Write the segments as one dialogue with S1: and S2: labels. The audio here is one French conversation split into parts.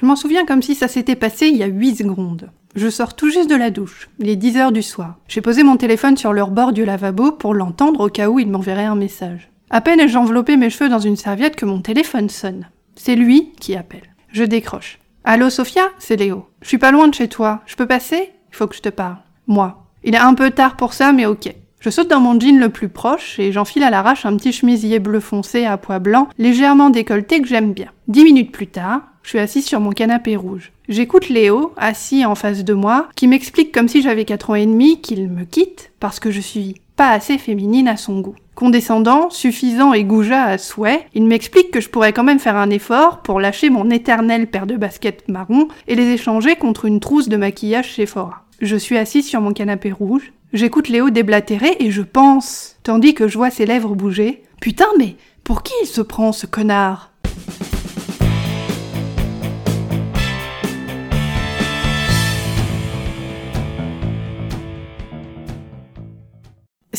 S1: Je m'en souviens comme si ça s'était passé il y a 8 secondes. Je sors tout juste de la douche. Il est 10 heures du soir. J'ai posé mon téléphone sur leur bord du lavabo pour l'entendre au cas où il m'enverrait un message. À peine ai-je enveloppé mes cheveux dans une serviette que mon téléphone sonne. C'est lui qui appelle. Je décroche. Allô Sophia? C'est Léo. Je suis pas loin de chez toi. Je peux passer? Il faut que je te parle. Moi. Il est un peu tard pour ça, mais ok. Je saute dans mon jean le plus proche et j'enfile à l'arrache un petit chemisier bleu foncé à pois blanc, légèrement décolleté que j'aime bien. Dix minutes plus tard, je suis assise sur mon canapé rouge. J'écoute Léo, assis en face de moi, qui m'explique comme si j'avais 4 ans et demi qu'il me quitte parce que je suis pas assez féminine à son goût. Condescendant, suffisant et goujat à souhait, il m'explique que je pourrais quand même faire un effort pour lâcher mon éternelle paire de baskets marron et les échanger contre une trousse de maquillage Sephora. Je suis assise sur mon canapé rouge, j'écoute Léo déblatérer et je pense, tandis que je vois ses lèvres bouger, Putain mais pour qui il se prend ce connard?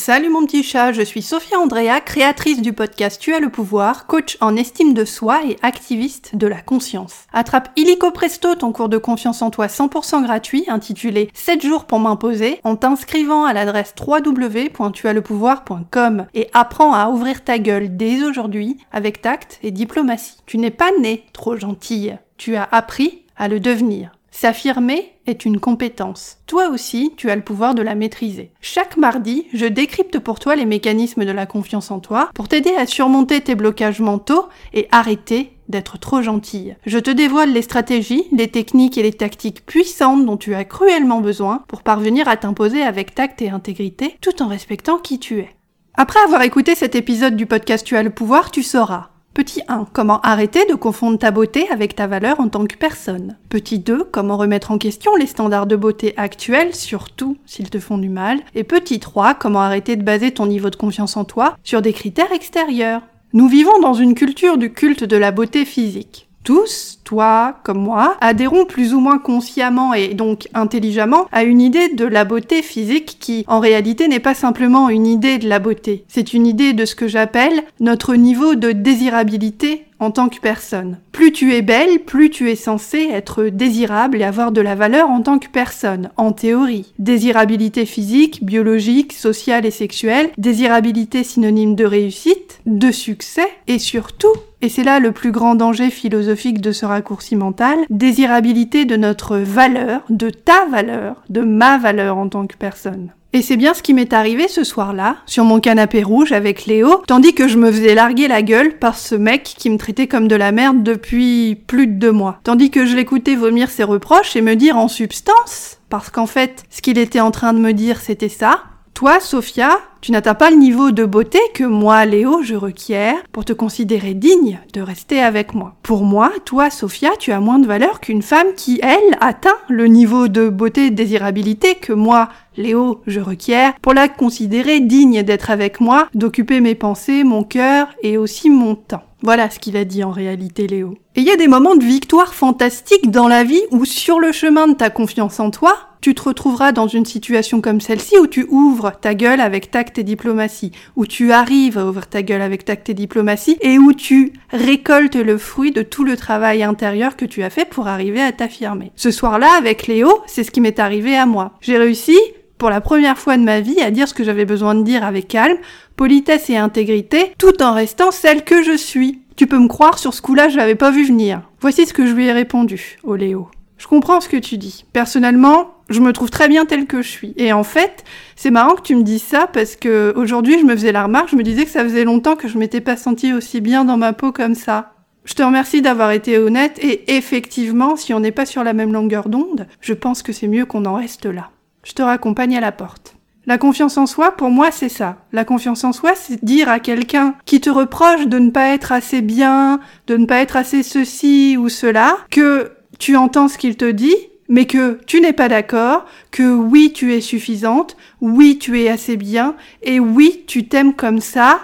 S1: Salut mon petit chat, je suis Sophia Andrea, créatrice du podcast Tu as le pouvoir, coach en estime de soi et activiste de la conscience. Attrape illico presto ton cours de confiance en toi 100% gratuit intitulé 7 jours pour m'imposer en t'inscrivant à l'adresse www.tuaslepouvoir.com et apprends à ouvrir ta gueule dès aujourd'hui avec tact et diplomatie. Tu n'es pas né trop gentille, tu as appris à le devenir. S'affirmer est une compétence. Toi aussi, tu as le pouvoir de la maîtriser. Chaque mardi, je décrypte pour toi les mécanismes de la confiance en toi pour t'aider à surmonter tes blocages mentaux et arrêter d'être trop gentille. Je te dévoile les stratégies, les techniques et les tactiques puissantes dont tu as cruellement besoin pour parvenir à t'imposer avec tact et intégrité tout en respectant qui tu es. Après avoir écouté cet épisode du podcast Tu as le pouvoir, tu sauras Petit 1. Comment arrêter de confondre ta beauté avec ta valeur en tant que personne? Petit 2. Comment remettre en question les standards de beauté actuels, surtout s'ils te font du mal? Et petit 3. Comment arrêter de baser ton niveau de confiance en toi sur des critères extérieurs? Nous vivons dans une culture du culte de la beauté physique. Tous, toi comme moi, adhérons plus ou moins consciemment et donc intelligemment à une idée de la beauté physique qui, en réalité, n'est pas simplement une idée de la beauté. C'est une idée de ce que j'appelle notre niveau de désirabilité en tant que personne. Plus tu es belle, plus tu es censé être désirable et avoir de la valeur en tant que personne, en théorie. Désirabilité physique, biologique, sociale et sexuelle, désirabilité synonyme de réussite, de succès et surtout et c'est là le plus grand danger philosophique de ce raccourci mental, désirabilité de notre valeur, de ta valeur, de ma valeur en tant que personne. Et c'est bien ce qui m'est arrivé ce soir-là, sur mon canapé rouge avec Léo, tandis que je me faisais larguer la gueule par ce mec qui me traitait comme de la merde depuis plus de deux mois. Tandis que je l'écoutais vomir ses reproches et me dire en substance, parce qu'en fait, ce qu'il était en train de me dire c'était ça, toi, Sophia, tu n'atteins pas le niveau de beauté que moi, Léo, je requiers pour te considérer digne de rester avec moi. Pour moi, toi, Sophia, tu as moins de valeur qu'une femme qui, elle, atteint le niveau de beauté et de désirabilité que moi, Léo, je requiers pour la considérer digne d'être avec moi, d'occuper mes pensées, mon cœur et aussi mon temps. Voilà ce qu'il a dit en réalité Léo. Et il y a des moments de victoire fantastiques dans la vie où sur le chemin de ta confiance en toi, tu te retrouveras dans une situation comme celle-ci où tu ouvres ta gueule avec tact et diplomatie, où tu arrives à ouvrir ta gueule avec tact et diplomatie, et où tu récoltes le fruit de tout le travail intérieur que tu as fait pour arriver à t'affirmer. Ce soir-là, avec Léo, c'est ce qui m'est arrivé à moi. J'ai réussi, pour la première fois de ma vie, à dire ce que j'avais besoin de dire avec calme, politesse et intégrité, tout en restant celle que je suis. Tu peux me croire, sur ce coup-là, je l'avais pas vu venir. Voici ce que je lui ai répondu, au Léo. Je comprends ce que tu dis. Personnellement, je me trouve très bien telle que je suis. Et en fait, c'est marrant que tu me dises ça parce que aujourd'hui, je me faisais la remarque, je me disais que ça faisait longtemps que je m'étais pas sentie aussi bien dans ma peau comme ça. Je te remercie d'avoir été honnête et effectivement, si on n'est pas sur la même longueur d'onde, je pense que c'est mieux qu'on en reste là. Je te raccompagne à la porte. La confiance en soi, pour moi, c'est ça. La confiance en soi, c'est dire à quelqu'un qui te reproche de ne pas être assez bien, de ne pas être assez ceci ou cela, que tu entends ce qu'il te dit mais que tu n'es pas d'accord, que oui, tu es suffisante, oui, tu es assez bien, et oui, tu t'aimes comme ça,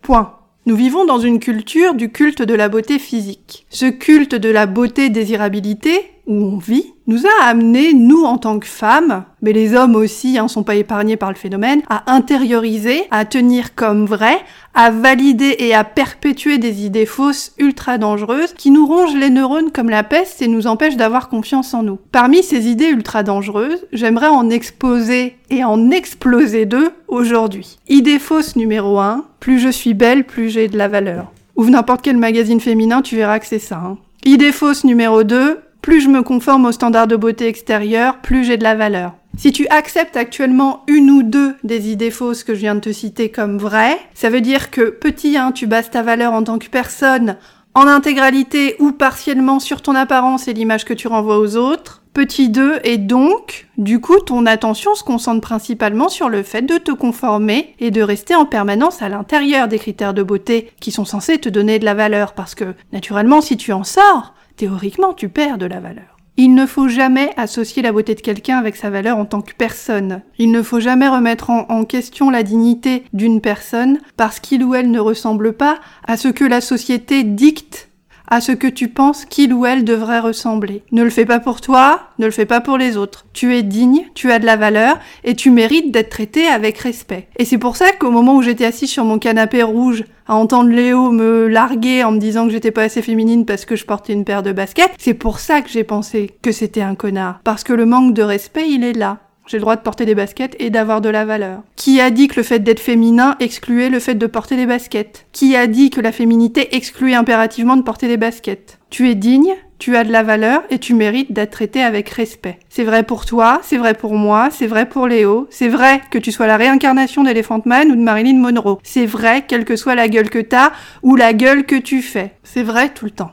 S1: point. Nous vivons dans une culture du culte de la beauté physique. Ce culte de la beauté désirabilité où on vit, nous a amené, nous en tant que femmes, mais les hommes aussi hein, sont pas épargnés par le phénomène, à intérioriser, à tenir comme vrai, à valider et à perpétuer des idées fausses ultra dangereuses qui nous rongent les neurones comme la peste et nous empêchent d'avoir confiance en nous. Parmi ces idées ultra dangereuses, j'aimerais en exposer et en exploser deux aujourd'hui. Idée fausse numéro 1, plus je suis belle, plus j'ai de la valeur. Ouvre n'importe quel magazine féminin, tu verras que c'est ça. Hein. Idée fausse numéro 2, plus je me conforme aux standards de beauté extérieure, plus j'ai de la valeur. Si tu acceptes actuellement une ou deux des idées fausses que je viens de te citer comme vraies, ça veut dire que petit 1, tu bases ta valeur en tant que personne en intégralité ou partiellement sur ton apparence et l'image que tu renvoies aux autres. Petit 2, et donc, du coup, ton attention se concentre principalement sur le fait de te conformer et de rester en permanence à l'intérieur des critères de beauté qui sont censés te donner de la valeur parce que, naturellement, si tu en sors, théoriquement, tu perds de la valeur. Il ne faut jamais associer la beauté de quelqu'un avec sa valeur en tant que personne. Il ne faut jamais remettre en, question la dignité d'une personne parce qu'il ou elle ne ressemble pas à ce que la société dicte à ce que tu penses qu'il ou elle devrait ressembler. Ne le fais pas pour toi, ne le fais pas pour les autres. Tu es digne, tu as de la valeur et tu mérites d'être traité avec respect. Et c'est pour ça qu'au moment où j'étais assise sur mon canapé rouge à entendre Léo me larguer en me disant que j'étais pas assez féminine parce que je portais une paire de baskets, c'est pour ça que j'ai pensé que c'était un connard. Parce que le manque de respect, il est là. J'ai le droit de porter des baskets et d'avoir de la valeur. Qui a dit que le fait d'être féminin excluait le fait de porter des baskets? Qui a dit que la féminité excluait impérativement de porter des baskets? Tu es digne, tu as de la valeur et tu mérites d'être traité avec respect. C'est vrai pour toi, c'est vrai pour moi, c'est vrai pour Léo, c'est vrai que tu sois la réincarnation d'Elephant Man ou de Marilyn Monroe. C'est vrai quelle que soit la gueule que t'as ou la gueule que tu fais. C'est vrai tout le temps.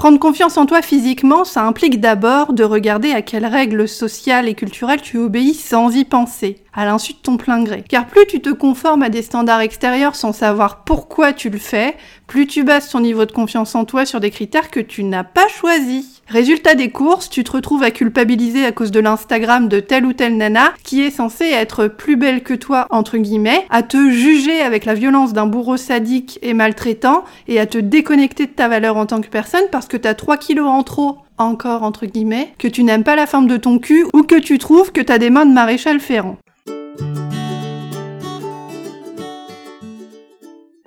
S1: Prendre confiance en toi physiquement, ça implique d'abord de regarder à quelles règles sociales et culturelles tu obéis sans y penser à l'insu de ton plein gré. Car plus tu te conformes à des standards extérieurs sans savoir pourquoi tu le fais, plus tu bases ton niveau de confiance en toi sur des critères que tu n'as pas choisis. Résultat des courses, tu te retrouves à culpabiliser à cause de l'Instagram de telle ou telle nana qui est censée être plus belle que toi, entre guillemets, à te juger avec la violence d'un bourreau sadique et maltraitant et à te déconnecter de ta valeur en tant que personne parce que t'as 3 kilos en trop encore entre guillemets, que tu n'aimes pas la forme de ton cul ou que tu trouves que t'as des mains de maréchal Ferrand.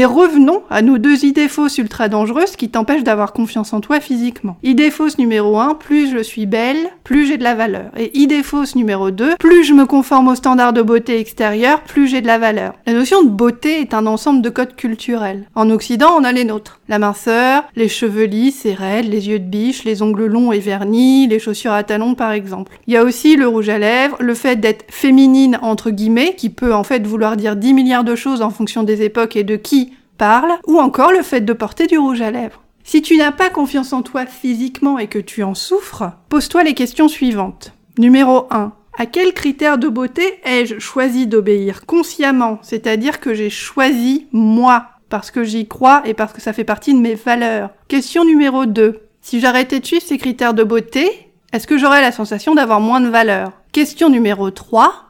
S1: Et revenons à nos deux idées fausses ultra dangereuses qui t'empêchent d'avoir confiance en toi physiquement. Idée fausse numéro 1, plus je suis belle, plus j'ai de la valeur. Et idée fausse numéro 2, plus je me conforme aux standards de beauté extérieure, plus j'ai de la valeur. La notion de beauté est un ensemble de codes culturels. En Occident, on a les nôtres. La minceur, les cheveux lisses et raides, les yeux de biche, les ongles longs et vernis, les chaussures à talons par exemple. Il y a aussi le rouge à lèvres, le fait d'être féminine entre guillemets, qui peut en fait vouloir dire 10 milliards de choses en fonction des époques et de qui parle, ou encore le fait de porter du rouge à lèvres. Si tu n'as pas confiance en toi physiquement et que tu en souffres, pose-toi les questions suivantes. Numéro 1. À quels critères de beauté ai-je choisi d'obéir consciemment C'est-à-dire que j'ai choisi moi, parce que j'y crois et parce que ça fait partie de mes valeurs? Question numéro 2. Si j'arrêtais de suivre ces critères de beauté, est-ce que j'aurais la sensation d'avoir moins de valeur Question numéro 3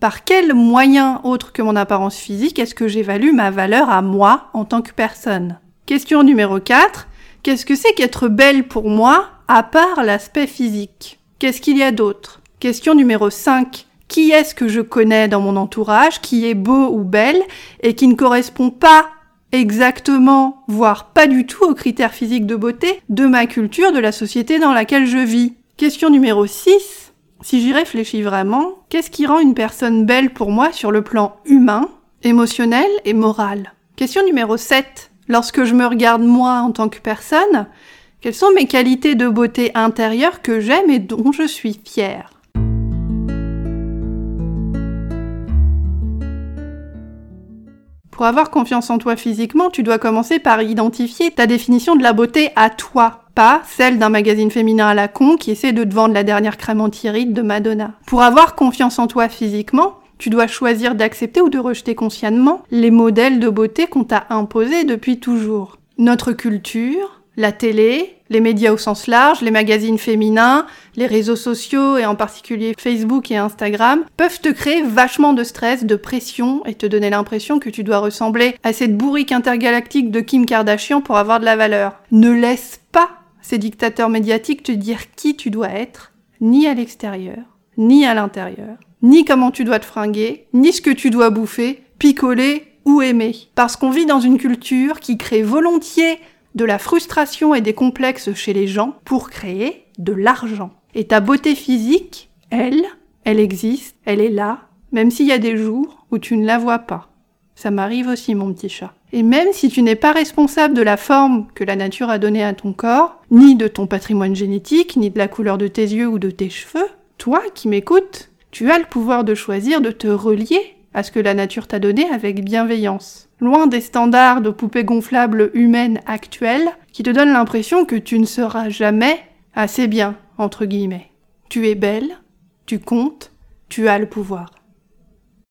S1: par quel moyen autre que mon apparence physique est-ce que j'évalue ma valeur à moi en tant que personne? Question numéro 4. Qu'est-ce que c'est qu'être belle pour moi à part l'aspect physique? Qu'est-ce qu'il y a d'autre? Question numéro 5. Qui est-ce que je connais dans mon entourage qui est beau ou belle et qui ne correspond pas exactement, voire pas du tout aux critères physiques de beauté de ma culture, de la société dans laquelle je vis? Question numéro 6. Si j'y réfléchis vraiment, qu'est-ce qui rend une personne belle pour moi sur le plan humain, émotionnel et moral? Question numéro 7. Lorsque je me regarde moi en tant que personne, quelles sont mes qualités de beauté intérieure que j'aime et dont je suis fière? Pour avoir confiance en toi physiquement, tu dois commencer par identifier ta définition de la beauté à toi. Pas celle d'un magazine féminin à la con qui essaie de te vendre la dernière crème anti-rides de Madonna. Pour avoir confiance en toi physiquement, tu dois choisir d'accepter ou de rejeter consciemment les modèles de beauté qu'on t'a imposés depuis toujours. Notre culture, la télé, les médias au sens large, les magazines féminins, les réseaux sociaux et en particulier Facebook et Instagram peuvent te créer vachement de stress, de pression et te donner l'impression que tu dois ressembler à cette bourrique intergalactique de Kim Kardashian pour avoir de la valeur. Ne laisse pas ces dictateurs médiatiques te dire qui tu dois être, ni à l'extérieur, ni à l'intérieur ni comment tu dois te fringuer, ni ce que tu dois bouffer, picoler ou aimer. Parce qu'on vit dans une culture qui crée volontiers de la frustration et des complexes chez les gens pour créer de l'argent. Et ta beauté physique, elle, elle existe, elle est là, même s'il y a des jours où tu ne la vois pas. Ça m'arrive aussi, mon petit chat. Et même si tu n'es pas responsable de la forme que la nature a donnée à ton corps, ni de ton patrimoine génétique, ni de la couleur de tes yeux ou de tes cheveux, toi qui m'écoutes, tu as le pouvoir de choisir de te relier à ce que la nature t'a donné avec bienveillance. Loin des standards de poupées gonflables humaines actuelles qui te donnent l'impression que tu ne seras jamais assez bien, entre guillemets. Tu es belle, tu comptes, tu as le pouvoir.